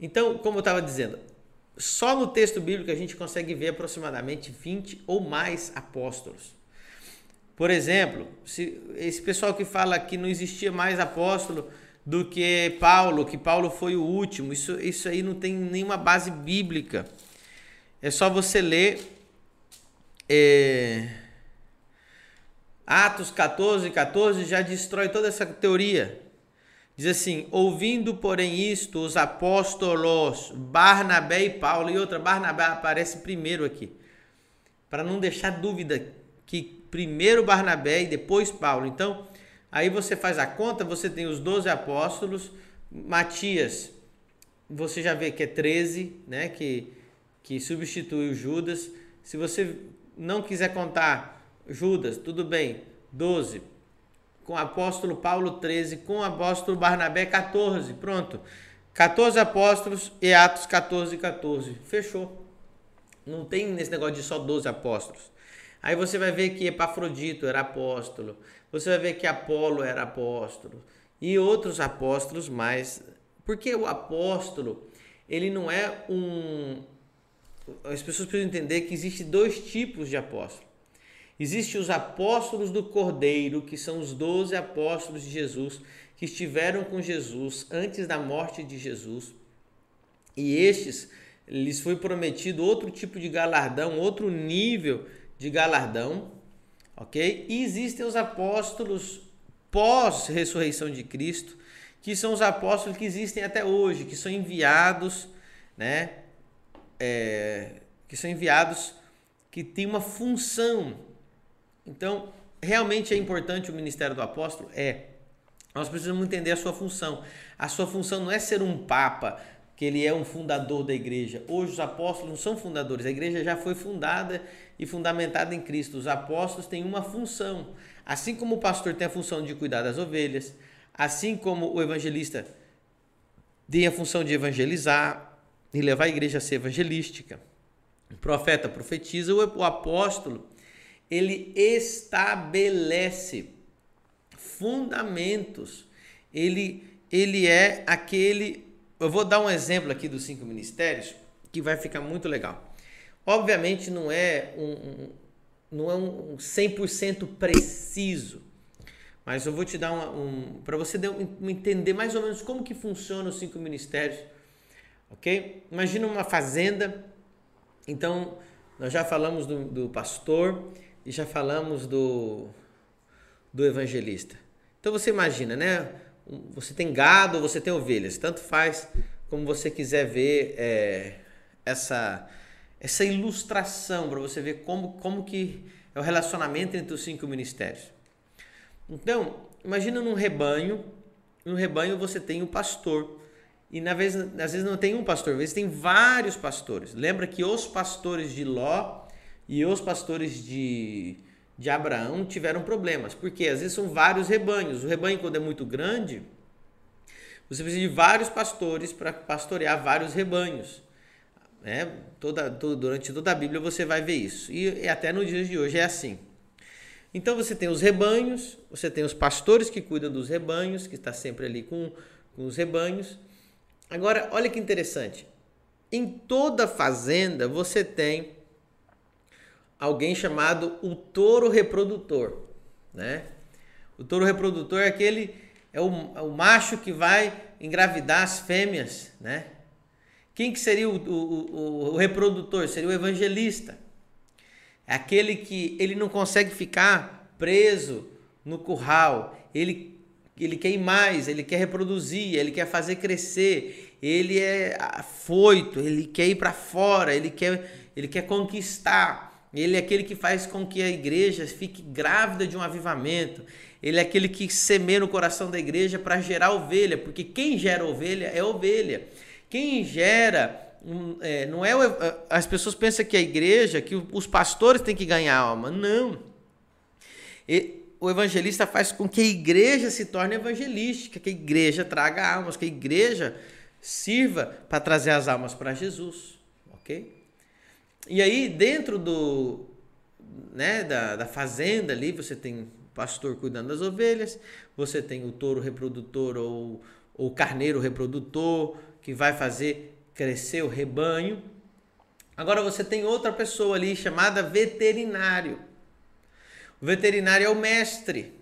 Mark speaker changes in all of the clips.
Speaker 1: Então, como eu estava dizendo, só no texto bíblico a gente consegue ver aproximadamente 20 ou mais apóstolos. Por exemplo, se esse pessoal que fala que não existia mais apóstolo do que Paulo, que Paulo foi o último, isso, isso aí não tem nenhuma base bíblica. É só você ler é, Atos 14, 14 já destrói toda essa teoria. Diz assim: ouvindo, porém, isto, os apóstolos Barnabé e Paulo, e outra, Barnabé aparece primeiro aqui, para não deixar dúvida que primeiro Barnabé e depois Paulo. Então, aí você faz a conta, você tem os 12 apóstolos, Matias, você já vê que é 13, né, que, que substitui o Judas. Se você não quiser contar Judas, tudo bem, 12. Com o apóstolo Paulo, 13. Com o apóstolo Barnabé, 14. Pronto. 14 apóstolos e Atos 14, 14. Fechou. Não tem nesse negócio de só 12 apóstolos. Aí você vai ver que Epafrodito era apóstolo. Você vai ver que Apolo era apóstolo. E outros apóstolos mais. Porque o apóstolo, ele não é um. As pessoas precisam entender que existe dois tipos de apóstolo. Existem os apóstolos do Cordeiro, que são os doze apóstolos de Jesus, que estiveram com Jesus antes da morte de Jesus. E estes lhes foi prometido outro tipo de galardão, outro nível de galardão, ok? E existem os apóstolos pós-ressurreição de Cristo, que são os apóstolos que existem até hoje, que são enviados, né? É, que são enviados, que têm uma função então, realmente é importante o ministério do apóstolo? É. Nós precisamos entender a sua função. A sua função não é ser um papa, que ele é um fundador da igreja. Hoje os apóstolos não são fundadores, a igreja já foi fundada e fundamentada em Cristo. Os apóstolos têm uma função. Assim como o pastor tem a função de cuidar das ovelhas, assim como o evangelista tem a função de evangelizar e levar a igreja a ser evangelística. O profeta profetiza, o apóstolo ele estabelece fundamentos. Ele, ele é aquele. Eu vou dar um exemplo aqui dos cinco ministérios que vai ficar muito legal. Obviamente não é um, não é um 100% preciso, mas eu vou te dar um, um para você entender mais ou menos como que funciona os cinco ministérios, ok? Imagina uma fazenda, então nós já falamos do, do pastor, e já falamos do, do evangelista. Então você imagina, né? Você tem gado, você tem ovelhas, tanto faz como você quiser ver é, essa, essa ilustração para você ver como, como que é o relacionamento entre os cinco ministérios. Então, imagina num rebanho, no rebanho você tem um pastor. E na vez, às vezes não tem um pastor, às vezes tem vários pastores. Lembra que os pastores de Ló e os pastores de, de Abraão tiveram problemas, porque às vezes são vários rebanhos. O rebanho, quando é muito grande, você precisa de vários pastores para pastorear vários rebanhos. Né? Toda, toda, durante toda a Bíblia você vai ver isso. E, e até nos dias de hoje é assim. Então você tem os rebanhos, você tem os pastores que cuidam dos rebanhos, que está sempre ali com, com os rebanhos. Agora, olha que interessante. Em toda fazenda você tem alguém chamado o touro reprodutor, né? O touro reprodutor é aquele é o, é o macho que vai engravidar as fêmeas, né? Quem que seria o, o, o, reprodutor? Seria o evangelista. É aquele que ele não consegue ficar preso no curral. Ele, ele quer ir mais, ele quer reproduzir, ele quer fazer crescer. Ele é afoito, ele quer ir para fora, ele quer, ele quer conquistar. Ele é aquele que faz com que a igreja fique grávida de um avivamento. Ele é aquele que semeia no coração da igreja para gerar ovelha, porque quem gera ovelha é ovelha. Quem gera é, não é as pessoas pensam que a igreja, que os pastores têm que ganhar alma. Não. E, o evangelista faz com que a igreja se torne evangelística, que a igreja traga almas, que a igreja sirva para trazer as almas para Jesus, ok? E aí, dentro do, né, da, da fazenda ali, você tem o pastor cuidando das ovelhas, você tem o touro reprodutor ou o carneiro reprodutor, que vai fazer crescer o rebanho. Agora você tem outra pessoa ali chamada veterinário. O veterinário é o mestre.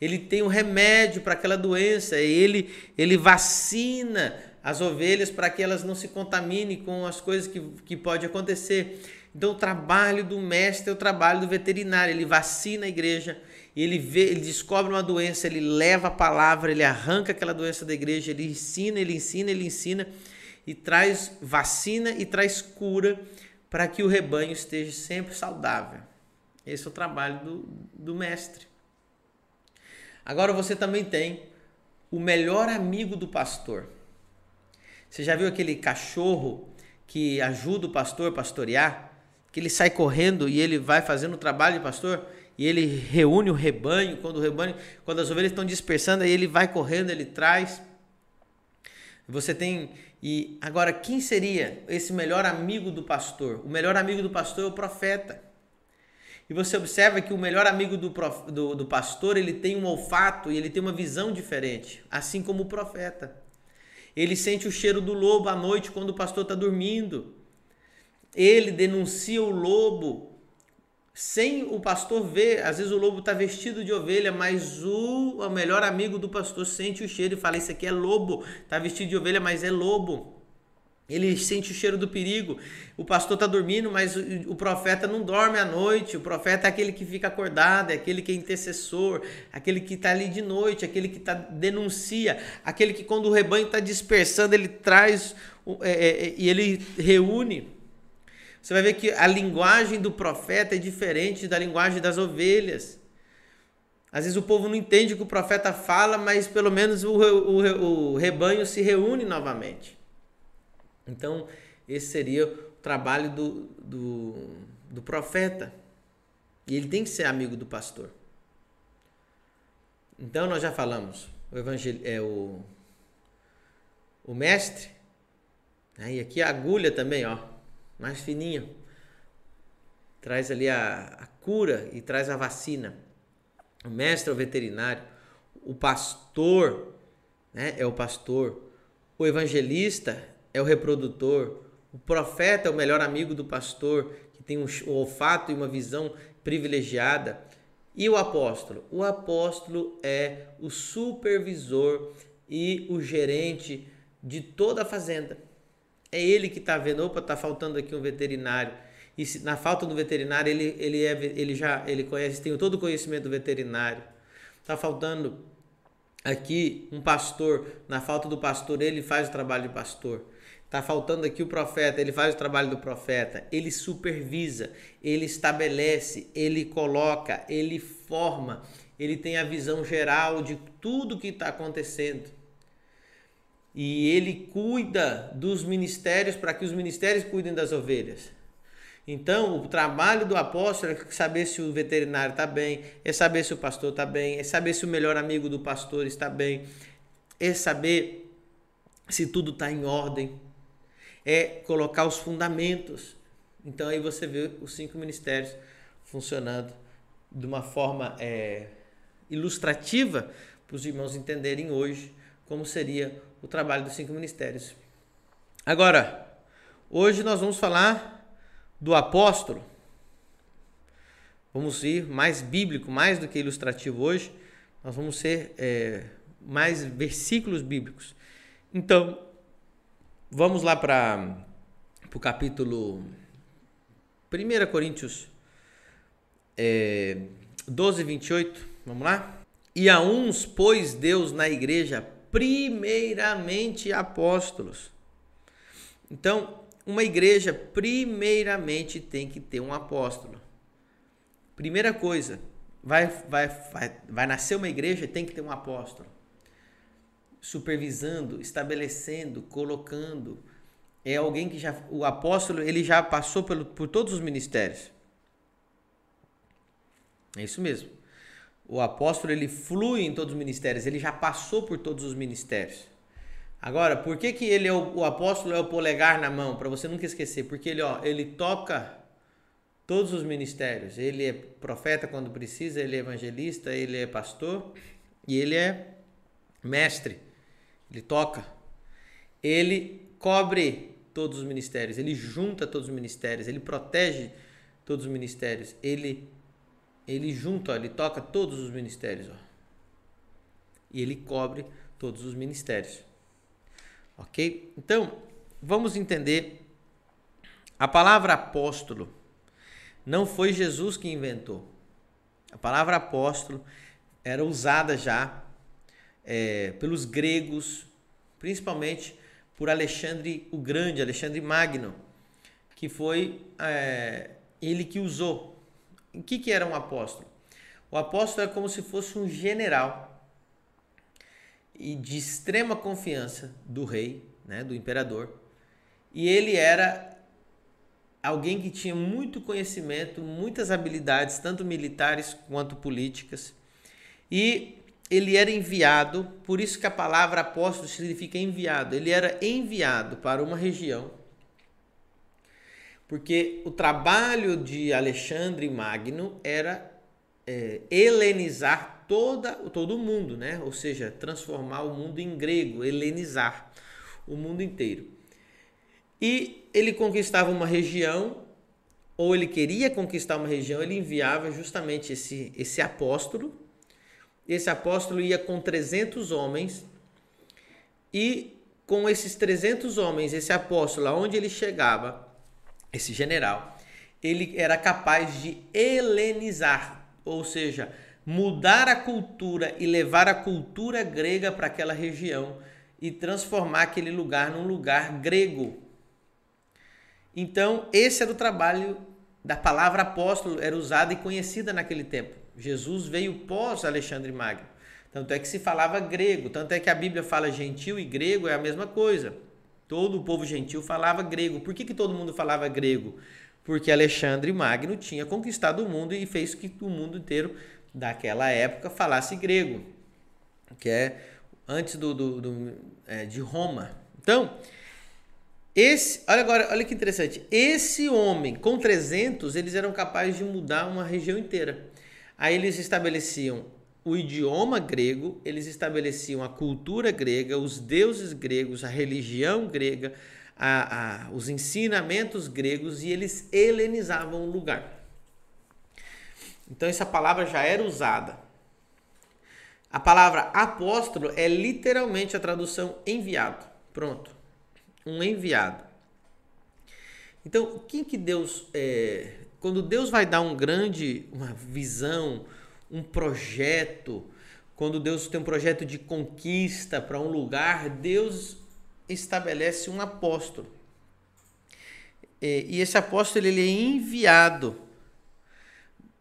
Speaker 1: Ele tem um remédio para aquela doença, ele ele vacina as ovelhas para que elas não se contaminem com as coisas que, que pode acontecer. Então o trabalho do mestre é o trabalho do veterinário, ele vacina a igreja, ele vê, ele descobre uma doença, ele leva a palavra, ele arranca aquela doença da igreja, ele ensina, ele ensina, ele ensina e traz vacina e traz cura para que o rebanho esteja sempre saudável. Esse é o trabalho do, do mestre. Agora você também tem o melhor amigo do pastor. Você já viu aquele cachorro que ajuda o pastor a pastorear? Que ele sai correndo e ele vai fazendo o trabalho de pastor? e ele reúne o rebanho, quando o rebanho, quando as ovelhas estão dispersando, aí ele vai correndo, ele traz. Você tem e agora quem seria esse melhor amigo do pastor? O melhor amigo do pastor é o profeta. E você observa que o melhor amigo do, prof, do, do pastor ele tem um olfato e ele tem uma visão diferente, assim como o profeta. Ele sente o cheiro do lobo à noite quando o pastor está dormindo. Ele denuncia o lobo sem o pastor ver, às vezes o lobo está vestido de ovelha, mas o, o, melhor amigo do pastor sente o cheiro e fala: Isso aqui é lobo, está vestido de ovelha, mas é lobo. Ele sente o cheiro do perigo. O pastor está dormindo, mas o, profeta não dorme à noite. O profeta é aquele que fica acordado, é aquele que é intercessor, aquele que está ali de noite, aquele que tá, denuncia, aquele que, quando o rebanho está dispersando, ele traz é, é, é, e ele reúne. Você vai ver que a linguagem do profeta é diferente da linguagem das ovelhas. Às vezes o povo não entende o que o profeta fala, mas pelo menos o, o, o rebanho se reúne novamente. Então, esse seria o trabalho do, do, do profeta. E ele tem que ser amigo do pastor. Então, nós já falamos. O evangelho é o, o mestre. Né? E aqui a agulha também, ó mais fininho. Traz ali a, a cura e traz a vacina. O mestre é o veterinário. O pastor né, é o pastor. O evangelista é o reprodutor. O profeta é o melhor amigo do pastor, que tem um, olfato e uma visão privilegiada. E o apóstolo? O apóstolo é o supervisor e o gerente de toda a fazenda. É ele que está vendo, opa, está faltando aqui um veterinário. E se, na falta do veterinário, ele, ele, é, ele já ele conhece, tem todo o conhecimento do veterinário. Está faltando aqui um pastor. Na falta do pastor, ele faz o trabalho de pastor. Está faltando aqui o profeta, ele faz o trabalho do profeta. Ele supervisa, ele estabelece, ele coloca, ele forma, ele tem a visão geral de tudo que está acontecendo e ele cuida dos ministérios para que os ministérios cuidem das ovelhas. Então, o trabalho do apóstolo é saber se o veterinário está bem, é saber se o pastor está bem, é saber se o melhor amigo do pastor está bem, é saber se tudo está em ordem, é colocar os fundamentos. Então, aí você vê os cinco ministérios funcionando de uma forma é, ilustrativa para os irmãos entenderem hoje como seria o trabalho dos cinco ministérios. Agora, hoje nós vamos falar do apóstolo. Vamos ir mais bíblico, mais do que ilustrativo hoje. Nós vamos ser é, mais versículos bíblicos. Então, vamos lá para o capítulo 1 Coríntios é, 12, 28. Vamos lá? E a uns pôs Deus na igreja primeiramente apóstolos. Então, uma igreja primeiramente tem que ter um apóstolo. Primeira coisa, vai, vai, vai, vai nascer uma igreja, tem que ter um apóstolo. Supervisando, estabelecendo, colocando. É alguém que já. O apóstolo ele já passou pelo, por todos os ministérios. É isso mesmo o apóstolo ele flui em todos os ministérios, ele já passou por todos os ministérios. Agora, por que, que ele é o, o apóstolo é o polegar na mão? Para você nunca esquecer, porque ele, ó, ele toca todos os ministérios. Ele é profeta quando precisa, ele é evangelista, ele é pastor e ele é mestre. Ele toca. ele cobre todos os ministérios, ele junta todos os ministérios, ele protege todos os ministérios, ele ele junta, ó, ele toca todos os ministérios, ó. E ele cobre todos os ministérios. OK? Então, vamos entender a palavra apóstolo não foi Jesus que inventou. A palavra apóstolo era usada já é, pelos gregos, principalmente por Alexandre o Grande, Alexandre Magno, que foi é, ele que usou. O que, que era um apóstolo? O apóstolo é como se fosse um general e de extrema confiança do rei, né, do imperador, e ele era alguém que tinha muito conhecimento, muitas habilidades, tanto militares quanto políticas, e ele era enviado, por isso que a palavra apóstolo significa enviado. Ele era enviado para uma região, porque o trabalho de Alexandre Magno era é, helenizar toda, todo o mundo, né? ou seja, transformar o mundo em grego, helenizar o mundo inteiro. E ele conquistava uma região, ou ele queria conquistar uma região, ele enviava justamente esse, esse apóstolo, esse apóstolo ia com 300 homens e com esses 300 homens, esse apóstolo, aonde ele chegava, esse general, ele era capaz de helenizar, ou seja, mudar a cultura e levar a cultura grega para aquela região e transformar aquele lugar num lugar grego. Então, esse era o trabalho da palavra apóstolo, era usada e conhecida naquele tempo. Jesus veio pós Alexandre Magno. Tanto é que se falava grego, tanto é que a Bíblia fala gentil e grego é a mesma coisa. Todo o povo gentil falava grego. Por que, que todo mundo falava grego? Porque Alexandre Magno tinha conquistado o mundo e fez que o mundo inteiro daquela época falasse grego, que é antes do, do, do é, de Roma. Então, esse, olha agora, olha que interessante. Esse homem com 300, eles eram capazes de mudar uma região inteira. Aí eles estabeleciam o idioma grego, eles estabeleciam a cultura grega, os deuses gregos, a religião grega, a, a, os ensinamentos gregos e eles helenizavam o lugar. Então essa palavra já era usada. A palavra apóstolo é literalmente a tradução enviado. Pronto. Um enviado. Então, quem que Deus é, quando Deus vai dar um grande, uma visão, um projeto, quando Deus tem um projeto de conquista para um lugar, Deus estabelece um apóstolo. E esse apóstolo ele é enviado.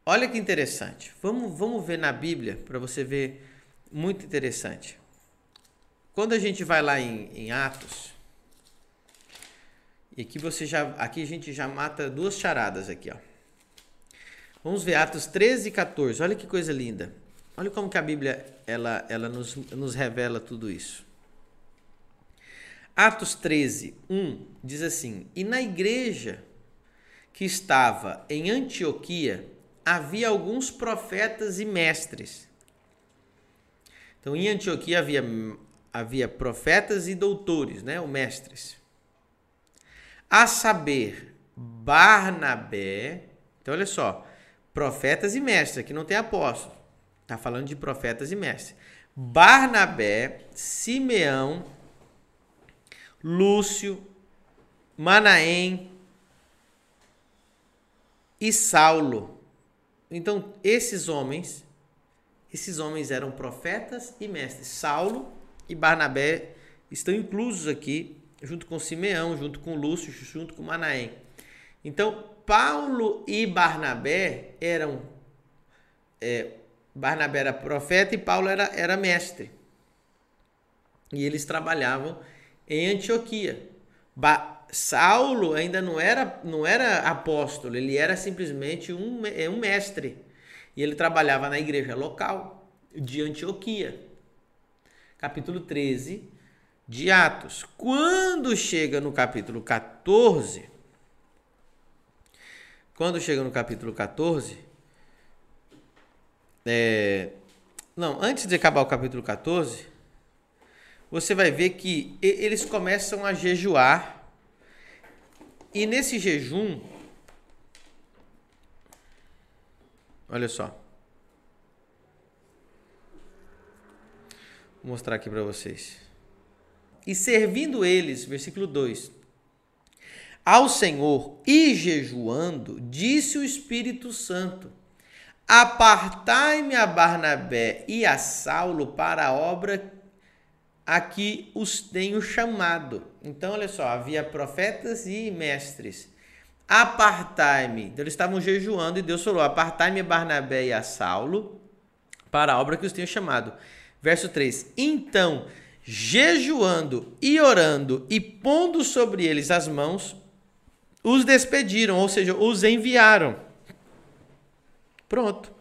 Speaker 1: Olha que interessante. Vamos, vamos ver na Bíblia para você ver muito interessante. Quando a gente vai lá em, em Atos, e aqui você já, aqui a gente já mata duas charadas aqui, ó. Vamos ver Atos 13 e 14. Olha que coisa linda. Olha como que a Bíblia ela, ela nos, nos revela tudo isso. Atos 13, 1 diz assim: E na igreja que estava em Antioquia havia alguns profetas e mestres. Então, em Antioquia havia, havia profetas e doutores, né, ou mestres. A saber, Barnabé. Então, olha só profetas e mestres, aqui não tem apóstolo. Está falando de profetas e mestres. Barnabé, Simeão, Lúcio, Manaém e Saulo. Então, esses homens, esses homens eram profetas e mestres. Saulo e Barnabé estão inclusos aqui, junto com Simeão, junto com Lúcio, junto com Manaém. Então, Paulo e Barnabé eram. É, Barnabé era profeta e Paulo era, era mestre. E eles trabalhavam em Antioquia. Ba Saulo ainda não era, não era apóstolo, ele era simplesmente um, é, um mestre. E ele trabalhava na igreja local de Antioquia. Capítulo 13 de Atos. Quando chega no capítulo 14, quando chega no capítulo 14, é, não, antes de acabar o capítulo 14, você vai ver que eles começam a jejuar. E nesse jejum, olha só. Vou mostrar aqui para vocês. E servindo eles, versículo 2, ao Senhor e jejuando, disse o Espírito Santo: Apartai-me a Barnabé e a Saulo para a obra a que os tenho chamado. Então, olha só, havia profetas e mestres. Apartai-me. Então, eles estavam jejuando e Deus falou: Apartai-me a Barnabé e a Saulo para a obra que os tenho chamado. Verso 3: Então, jejuando e orando e pondo sobre eles as mãos, os despediram, ou seja, os enviaram. Pronto.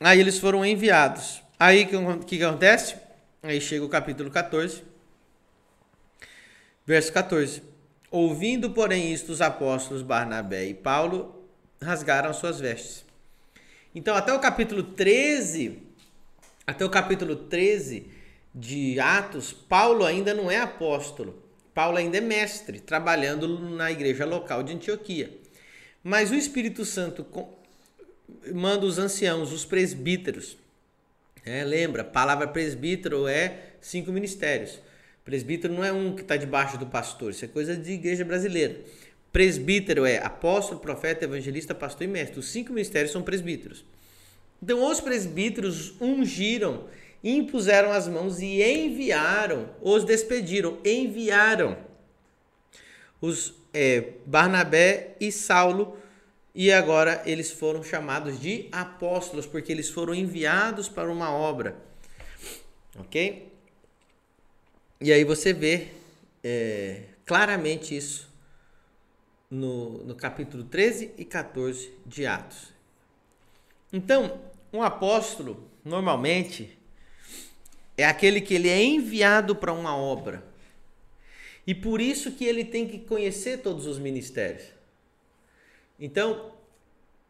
Speaker 1: Aí eles foram enviados. Aí o que, que acontece? Aí chega o capítulo 14, verso 14. Ouvindo, porém, isto, os apóstolos Barnabé e Paulo rasgaram suas vestes. Então, até o capítulo 13, até o capítulo 13 de Atos, Paulo ainda não é apóstolo. Paulo ainda é mestre, trabalhando na igreja local de Antioquia. Mas o Espírito Santo manda os anciãos, os presbíteros. É, lembra, palavra presbítero é cinco ministérios. Presbítero não é um que está debaixo do pastor, isso é coisa de igreja brasileira. Presbítero é apóstolo, profeta, evangelista, pastor e mestre. Os cinco ministérios são presbíteros. Então, os presbíteros ungiram impuseram as mãos e enviaram, os despediram, enviaram os é, Barnabé e Saulo, e agora eles foram chamados de apóstolos, porque eles foram enviados para uma obra. Ok? E aí você vê é, claramente isso no, no capítulo 13 e 14 de Atos. Então, um apóstolo, normalmente, é aquele que ele é enviado para uma obra. E por isso que ele tem que conhecer todos os ministérios. Então,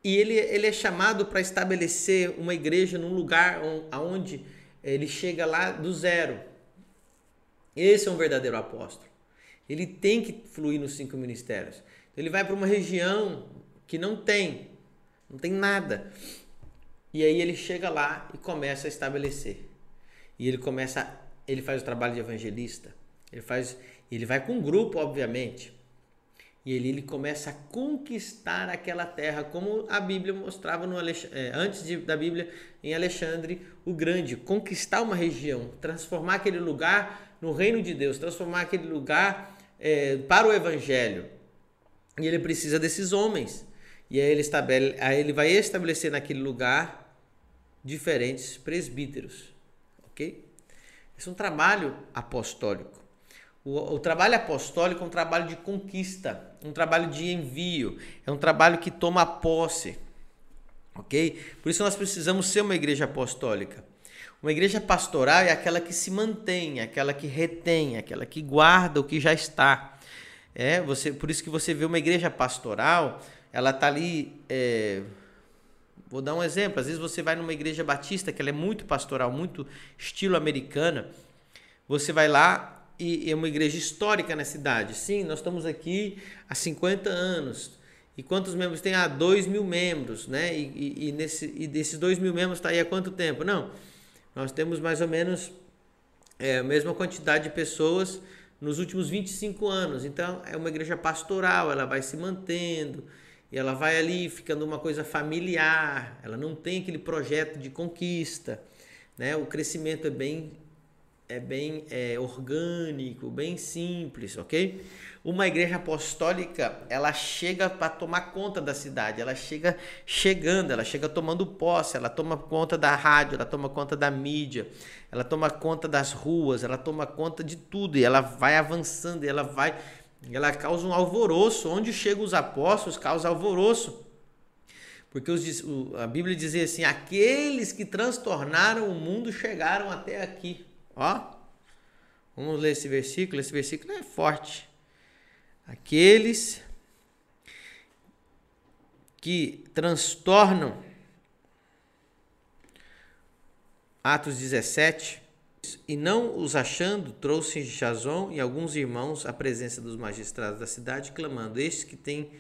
Speaker 1: e ele, ele é chamado para estabelecer uma igreja num lugar onde ele chega lá do zero. Esse é um verdadeiro apóstolo. Ele tem que fluir nos cinco ministérios. Ele vai para uma região que não tem, não tem nada. E aí ele chega lá e começa a estabelecer. E ele começa, ele faz o trabalho de evangelista. Ele faz, ele vai com um grupo, obviamente. E ele, ele começa a conquistar aquela terra, como a Bíblia mostrava no é, antes de, da Bíblia em Alexandre o Grande, conquistar uma região, transformar aquele lugar no reino de Deus, transformar aquele lugar é, para o Evangelho. E ele precisa desses homens. E aí ele, estabele, aí ele vai estabelecer naquele lugar diferentes presbíteros Esse é um trabalho apostólico. O, o, trabalho apostólico é um trabalho de conquista, um trabalho de envio, é um trabalho que toma posse, ok? Por isso nós precisamos ser uma igreja apostólica. Uma igreja pastoral é aquela que se mantém, aquela que retém, aquela que guarda o que já está. É, você, por isso que você vê uma igreja pastoral, ela está ali é, Vou dar um exemplo. Às vezes você vai numa igreja batista que ela é muito pastoral, muito estilo americana. Você vai lá e é uma igreja histórica na cidade. Sim, nós estamos aqui há 50 anos. E quantos membros tem? Ah, 2 mil membros, né? E, e, e, nesse, e desses 2 mil membros está aí há quanto tempo? Não. Nós temos mais ou menos é, a mesma quantidade de pessoas nos últimos 25 anos. Então, é uma igreja pastoral, ela vai se mantendo e ela vai ali ficando uma coisa familiar, ela não tem aquele projeto de conquista, né? O crescimento é bem é bem é, orgânico, bem simples, ok? Uma igreja apostólica, ela chega para tomar conta da cidade, ela chega chegando, ela chega tomando posse, ela toma conta da rádio, ela toma conta da mídia, ela toma conta das ruas, ela toma conta de tudo e ela vai avançando, e ela vai ela causa um alvoroço. Onde chegam os apóstolos, causa alvoroço. Porque os, a Bíblia dizia assim: aqueles que transtornaram o mundo chegaram até aqui. Ó, vamos ler esse versículo. Esse versículo é forte. Aqueles que transtornam Atos 17. E não os achando, trouxe Jason e alguns irmãos à presença dos magistrados da cidade, clamando: Estes que têm,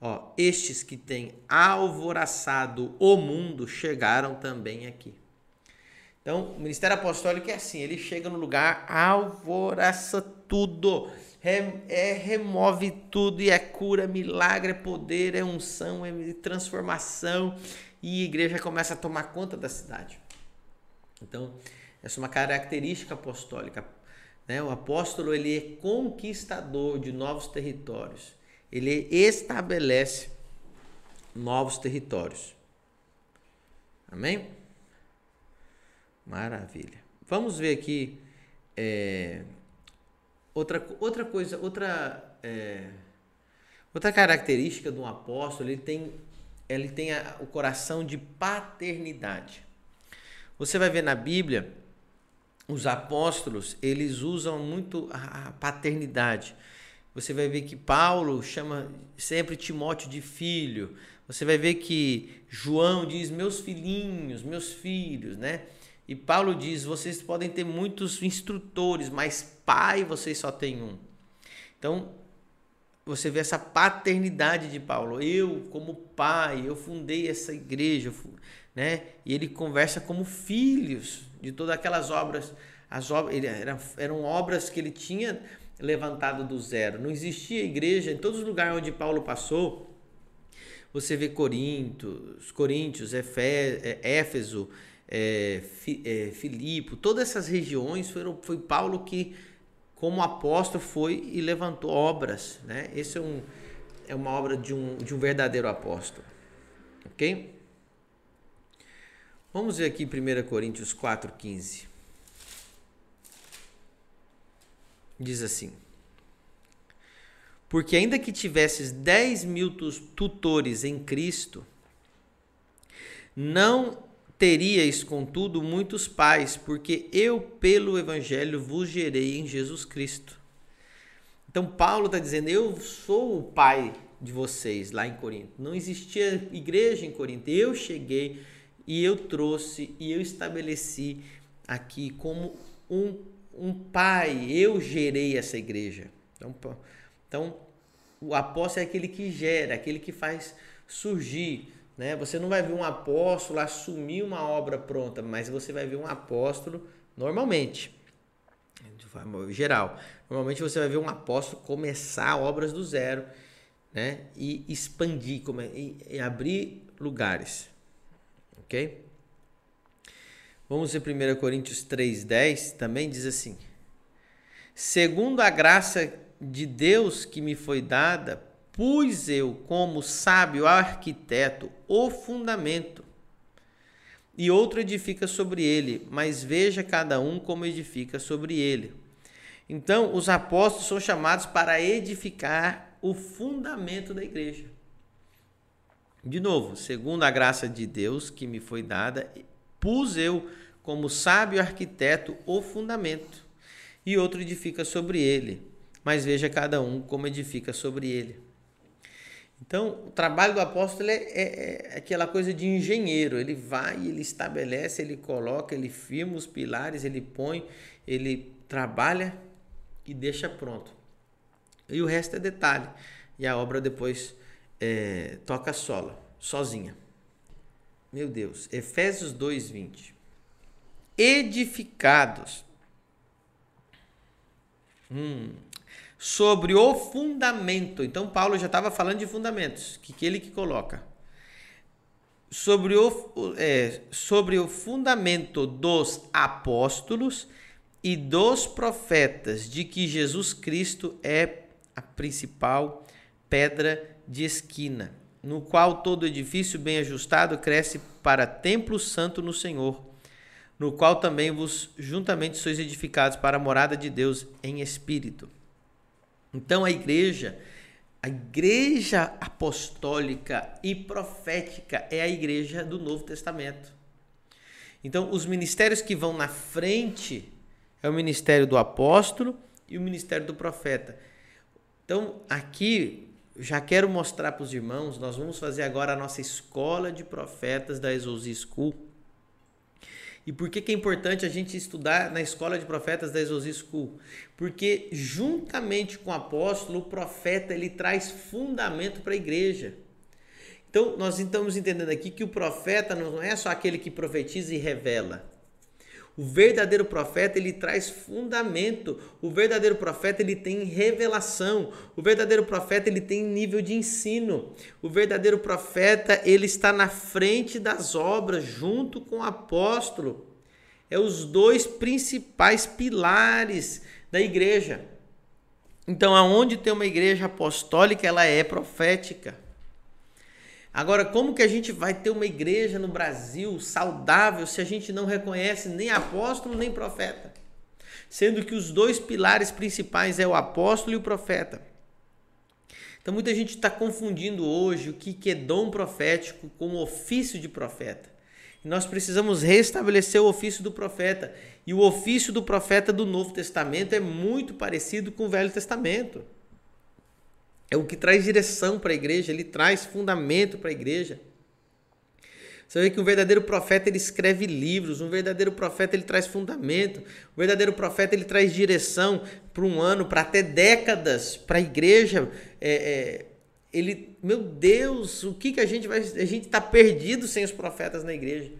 Speaker 1: ó, estes que têm alvoraçado o mundo chegaram também aqui. Então, o ministério apostólico é assim: ele chega no lugar, alvoraça tudo, é, remove tudo e é cura, milagre, é poder, é unção, é transformação e a igreja começa a tomar conta da cidade. Então, essa é uma característica apostólica. Né? O apóstolo ele é conquistador de novos territórios. Ele estabelece novos territórios. Amém? Maravilha. Vamos ver aqui é, outra, outra coisa, outra, é, outra característica de um apóstolo. Ele tem, ele tem a, o coração de paternidade. Você vai ver na Bíblia os apóstolos, eles usam muito a paternidade. Você vai ver que Paulo chama sempre Timóteo de filho. Você vai ver que João diz meus filhinhos, meus filhos, né? E Paulo diz: vocês podem ter muitos instrutores, mas pai vocês só têm um. Então, você vê essa paternidade de Paulo. Eu, como pai, eu fundei essa igreja, né? E ele conversa como filhos de todas aquelas obras. As obras eram, eram obras que ele tinha levantado do zero. Não existia igreja em todos os lugares onde Paulo passou. Você vê Corinto, Coríntios, é, Éfeso, é, é, Filipe, todas essas regiões foram, foi Paulo que, como apóstolo, foi e levantou obras. Né? Esse é, um, é uma obra de um, de um verdadeiro apóstolo. Ok? Vamos ver aqui 1 Coríntios 4,15. Diz assim: Porque ainda que tivesses 10 mil tutores em Cristo, não teríeis, contudo, muitos pais, porque eu, pelo Evangelho, vos gerei em Jesus Cristo. Então, Paulo está dizendo: Eu sou o pai de vocês lá em Corinto. Não existia igreja em Corinto. Eu cheguei e eu trouxe e eu estabeleci aqui como um, um pai, eu gerei essa igreja. Então, então, o apóstolo é aquele que gera, aquele que faz surgir. Né? Você não vai ver um apóstolo assumir uma obra pronta, mas você vai ver um apóstolo normalmente, de forma geral. Normalmente você vai ver um apóstolo começar obras do zero né? e expandir, e abrir lugares ok? Vamos em 1 Coríntios 3,10, também diz assim: Segundo a graça de Deus que me foi dada, pus eu, como sábio arquiteto, o fundamento, e outro edifica sobre ele, mas veja cada um como edifica sobre ele. Então, os apóstolos são chamados para edificar o fundamento da igreja. De novo, segundo a graça de Deus que me foi dada, pus eu, como sábio arquiteto, o fundamento, e outro edifica sobre ele. Mas veja cada um como edifica sobre ele. Então, o trabalho do apóstolo é, é, é, aquela coisa de engenheiro. Ele vai, ele estabelece, ele coloca, ele firma os pilares, ele põe, ele trabalha e deixa pronto. E o resto é detalhe. E a obra depois é, toca solo, sozinha. Meu Deus, Efésios 2:20. Edificados hum, sobre o fundamento. Então Paulo já estava falando de fundamentos, que, que ele que coloca. Sobre o, é, sobre o fundamento dos apóstolos e dos profetas, de que Jesus Cristo é a principal pedra de esquina, no qual todo edifício bem ajustado cresce para templo santo no Senhor, no qual também vos juntamente sois edificados para a morada de Deus em espírito. Então a igreja, a igreja apostólica e profética é a igreja do Novo Testamento. Então os ministérios que vão na frente é o ministério do apóstolo e o ministério do profeta. Então aqui já quero mostrar para os irmãos, nós vamos fazer agora a nossa escola de profetas da Exousi School. E por que, que é importante a gente estudar na escola de profetas da Exosis School? Porque juntamente com o apóstolo, o profeta ele traz fundamento para a igreja. Então, nós estamos entendendo aqui que o profeta não é só aquele que profetiza e revela. O verdadeiro profeta, ele traz fundamento. O verdadeiro profeta, ele tem revelação. O verdadeiro profeta, ele tem nível de ensino. O verdadeiro profeta, ele está na frente das obras junto com o apóstolo. É os dois principais pilares da igreja. Então, aonde tem uma igreja apostólica, ela é profética. Agora, como que a gente vai ter uma igreja no Brasil saudável se a gente não reconhece nem apóstolo nem profeta? Sendo que os dois pilares principais é o apóstolo e o profeta. Então, muita gente está confundindo hoje o que é dom profético com o ofício de profeta. E nós precisamos restabelecer o ofício do profeta. E o ofício do profeta do Novo Testamento é muito parecido com o Velho Testamento é o que traz direção para a igreja, ele traz fundamento para a igreja. Você vê que um verdadeiro profeta ele escreve livros, um verdadeiro profeta ele traz fundamento, um verdadeiro profeta ele traz direção para um ano, para até décadas, para a igreja. É, é, ele, meu Deus, o que, que a gente vai. A gente está perdido sem os profetas na igreja.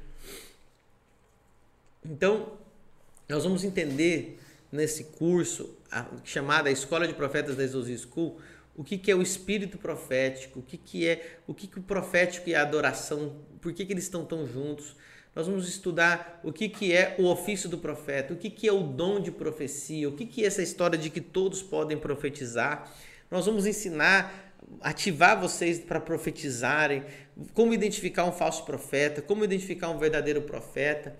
Speaker 1: Então, nós vamos entender nesse curso, a, chamada Escola de Profetas da Exos School, o que, que é o espírito profético, o que, que é o que, que o profético e a adoração, por que, que eles estão tão juntos. Nós vamos estudar o que, que é o ofício do profeta, o que, que é o dom de profecia, o que, que é essa história de que todos podem profetizar. Nós vamos ensinar, ativar vocês para profetizarem, como identificar um falso profeta, como identificar um verdadeiro profeta.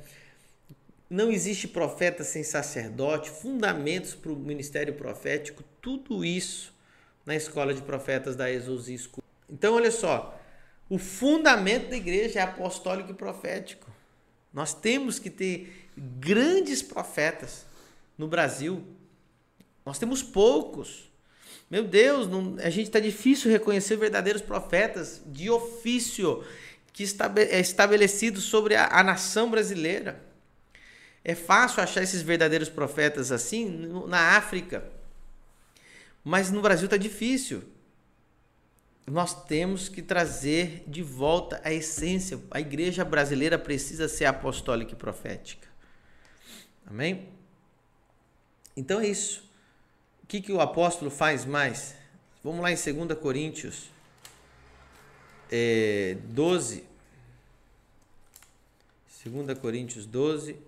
Speaker 1: Não existe profeta sem sacerdote, fundamentos para o ministério profético, tudo isso na escola de profetas da Exos School. Então, olha só, o fundamento da igreja é apostólico e profético. Nós temos que ter grandes profetas no Brasil. Nós temos poucos. Meu Deus, não, a gente está difícil reconhecer verdadeiros profetas de ofício que é estabelecido sobre a, a nação brasileira. É fácil achar esses verdadeiros profetas assim na África. Mas no Brasil está difícil. Nós temos que trazer de volta a essência. A igreja brasileira precisa ser apostólica e profética. Amém? Então é isso. O que, que o apóstolo faz mais? Vamos lá em 2 Coríntios é, 12. 2 Coríntios 12,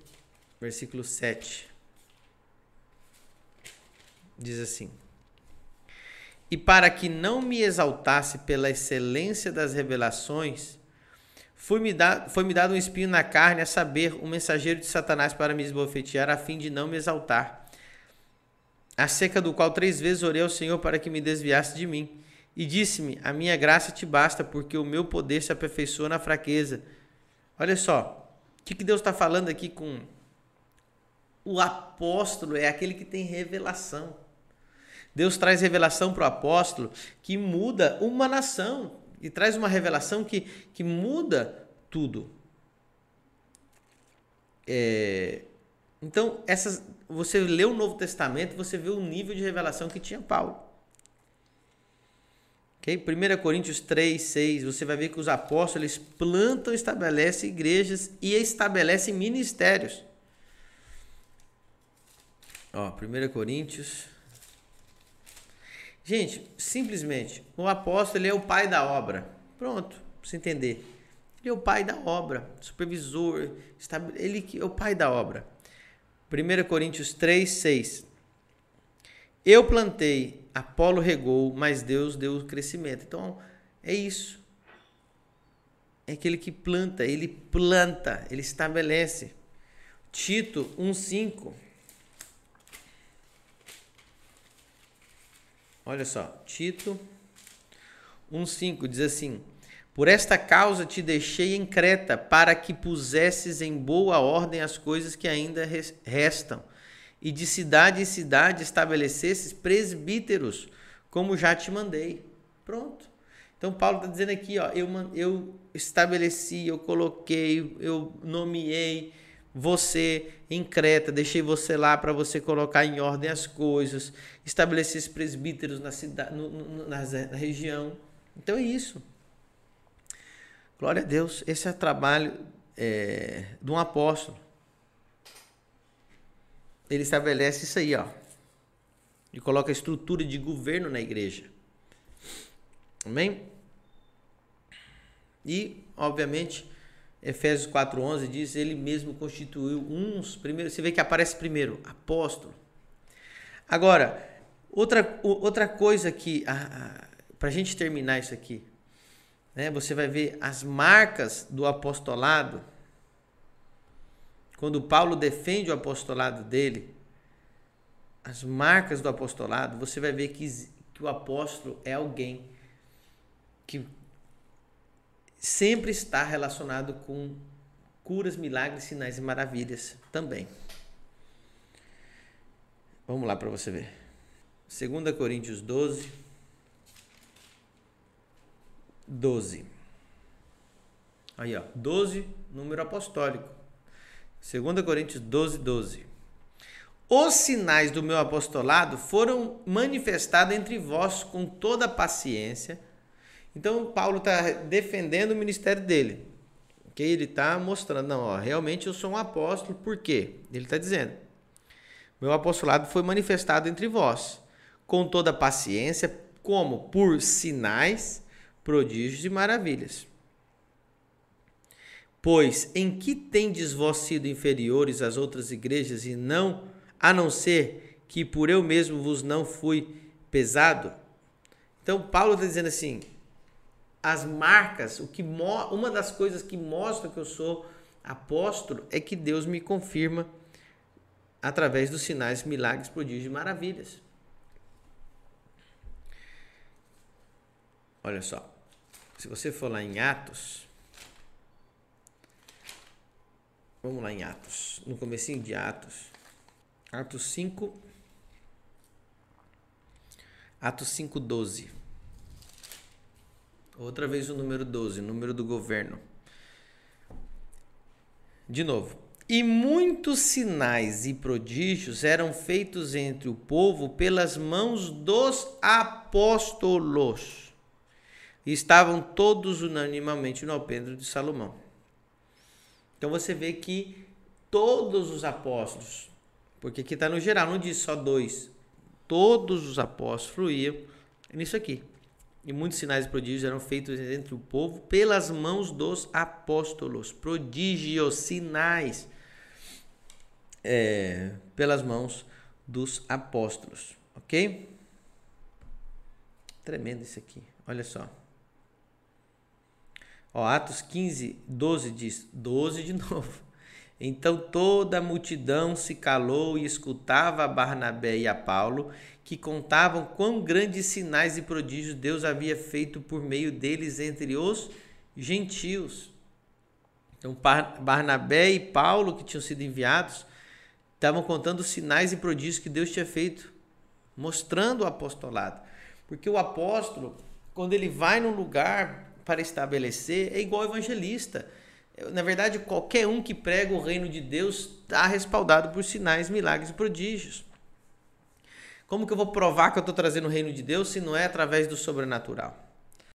Speaker 1: versículo 7. Diz assim: e para que não me exaltasse pela excelência das revelações, foi-me dado, foi dado um espinho na carne, a saber, um mensageiro de Satanás para me esbofetear, a fim de não me exaltar. Acerca do qual três vezes orei ao Senhor para que me desviasse de mim. E disse-me: A minha graça te basta, porque o meu poder se aperfeiçoa na fraqueza. Olha só, o que, que Deus está falando aqui com o apóstolo? É aquele que tem revelação. Deus traz revelação para o apóstolo que muda uma nação e traz uma revelação que, que muda tudo. É, então, essas, você lê o Novo Testamento, você vê o nível de revelação que tinha Paulo. Okay? 1 Coríntios 3, 6, você vai ver que os apóstolos plantam, estabelecem igrejas e estabelecem ministérios. Ó, 1 Coríntios Gente, simplesmente, o apóstolo ele é o pai da obra. Pronto, para você entender. Ele é o pai da obra, supervisor, ele é o pai da obra. 1 Coríntios 3, 6. Eu plantei, Apolo regou, mas Deus deu o crescimento. Então, é isso. É aquele que planta, ele planta, ele estabelece. Tito 1,5. Olha só, Tito 1,5 diz assim: Por esta causa te deixei em Creta, para que pusesses em boa ordem as coisas que ainda restam, e de cidade em cidade estabelecesses presbíteros, como já te mandei. Pronto. Então Paulo está dizendo aqui, ó, eu, eu estabeleci, eu coloquei, eu nomeei você em Creta, deixei você lá para você colocar em ordem as coisas, estabelecer presbíteros na cidade, no, no, na, na região. Então é isso. Glória a Deus, esse é o trabalho é, de um apóstolo. Ele estabelece isso aí, ó. E coloca a estrutura de governo na igreja. Amém? E, obviamente, Efésios 4:11 diz, ele mesmo constituiu uns, primeiro, você vê que aparece primeiro, apóstolo. Agora, outra, outra coisa que, para a gente terminar isso aqui, né, você vai ver as marcas do apostolado, quando Paulo defende o apostolado dele, as marcas do apostolado, você vai ver que, que o apóstolo é alguém que sempre está relacionado com curas, milagres, sinais e maravilhas também. Vamos lá para você ver. 2 Coríntios 12. 12. Aí, ó. 12, número apostólico. 2 Coríntios 12, 12. Os sinais do meu apostolado foram manifestados entre vós com toda paciência então, Paulo está defendendo o ministério dele. Okay? Ele está mostrando, não, ó, realmente eu sou um apóstolo, por quê? Ele está dizendo: meu apostolado foi manifestado entre vós, com toda paciência, como? Por sinais, prodígios e maravilhas. Pois em que tendes vós sido inferiores às outras igrejas e não, a não ser que por eu mesmo vos não fui pesado? Então Paulo está dizendo assim: as marcas, o que uma das coisas que mostra que eu sou apóstolo é que Deus me confirma através dos sinais, milagres, prodígios e maravilhas. Olha só. Se você for lá em Atos, Vamos lá em Atos, no comecinho de Atos. Atos 5 Atos 5:12. Outra vez o número 12, número do governo. De novo. E muitos sinais e prodígios eram feitos entre o povo pelas mãos dos apóstolos. Estavam todos unanimamente no alpendre de Salomão. Então você vê que todos os apóstolos, porque aqui está no geral, não diz só dois, todos os apóstolos fluíam nisso aqui e muitos sinais e prodígios eram feitos entre o povo pelas mãos dos apóstolos. Prodígios, sinais, é, pelas mãos dos apóstolos. Ok? Tremendo isso aqui. Olha só. Ó, Atos 15, 12 diz: 12 de novo. Então toda a multidão se calou e escutava a Barnabé e a Paulo, que contavam quão grandes sinais e prodígios Deus havia feito por meio deles entre os gentios. Então, Barnabé e Paulo, que tinham sido enviados, estavam contando os sinais e prodígios que Deus tinha feito, mostrando o apostolado. Porque o apóstolo, quando ele vai num lugar para estabelecer, é igual evangelista. Na verdade, qualquer um que prega o reino de Deus está respaldado por sinais, milagres e prodígios. Como que eu vou provar que eu estou trazendo o reino de Deus se não é através do sobrenatural?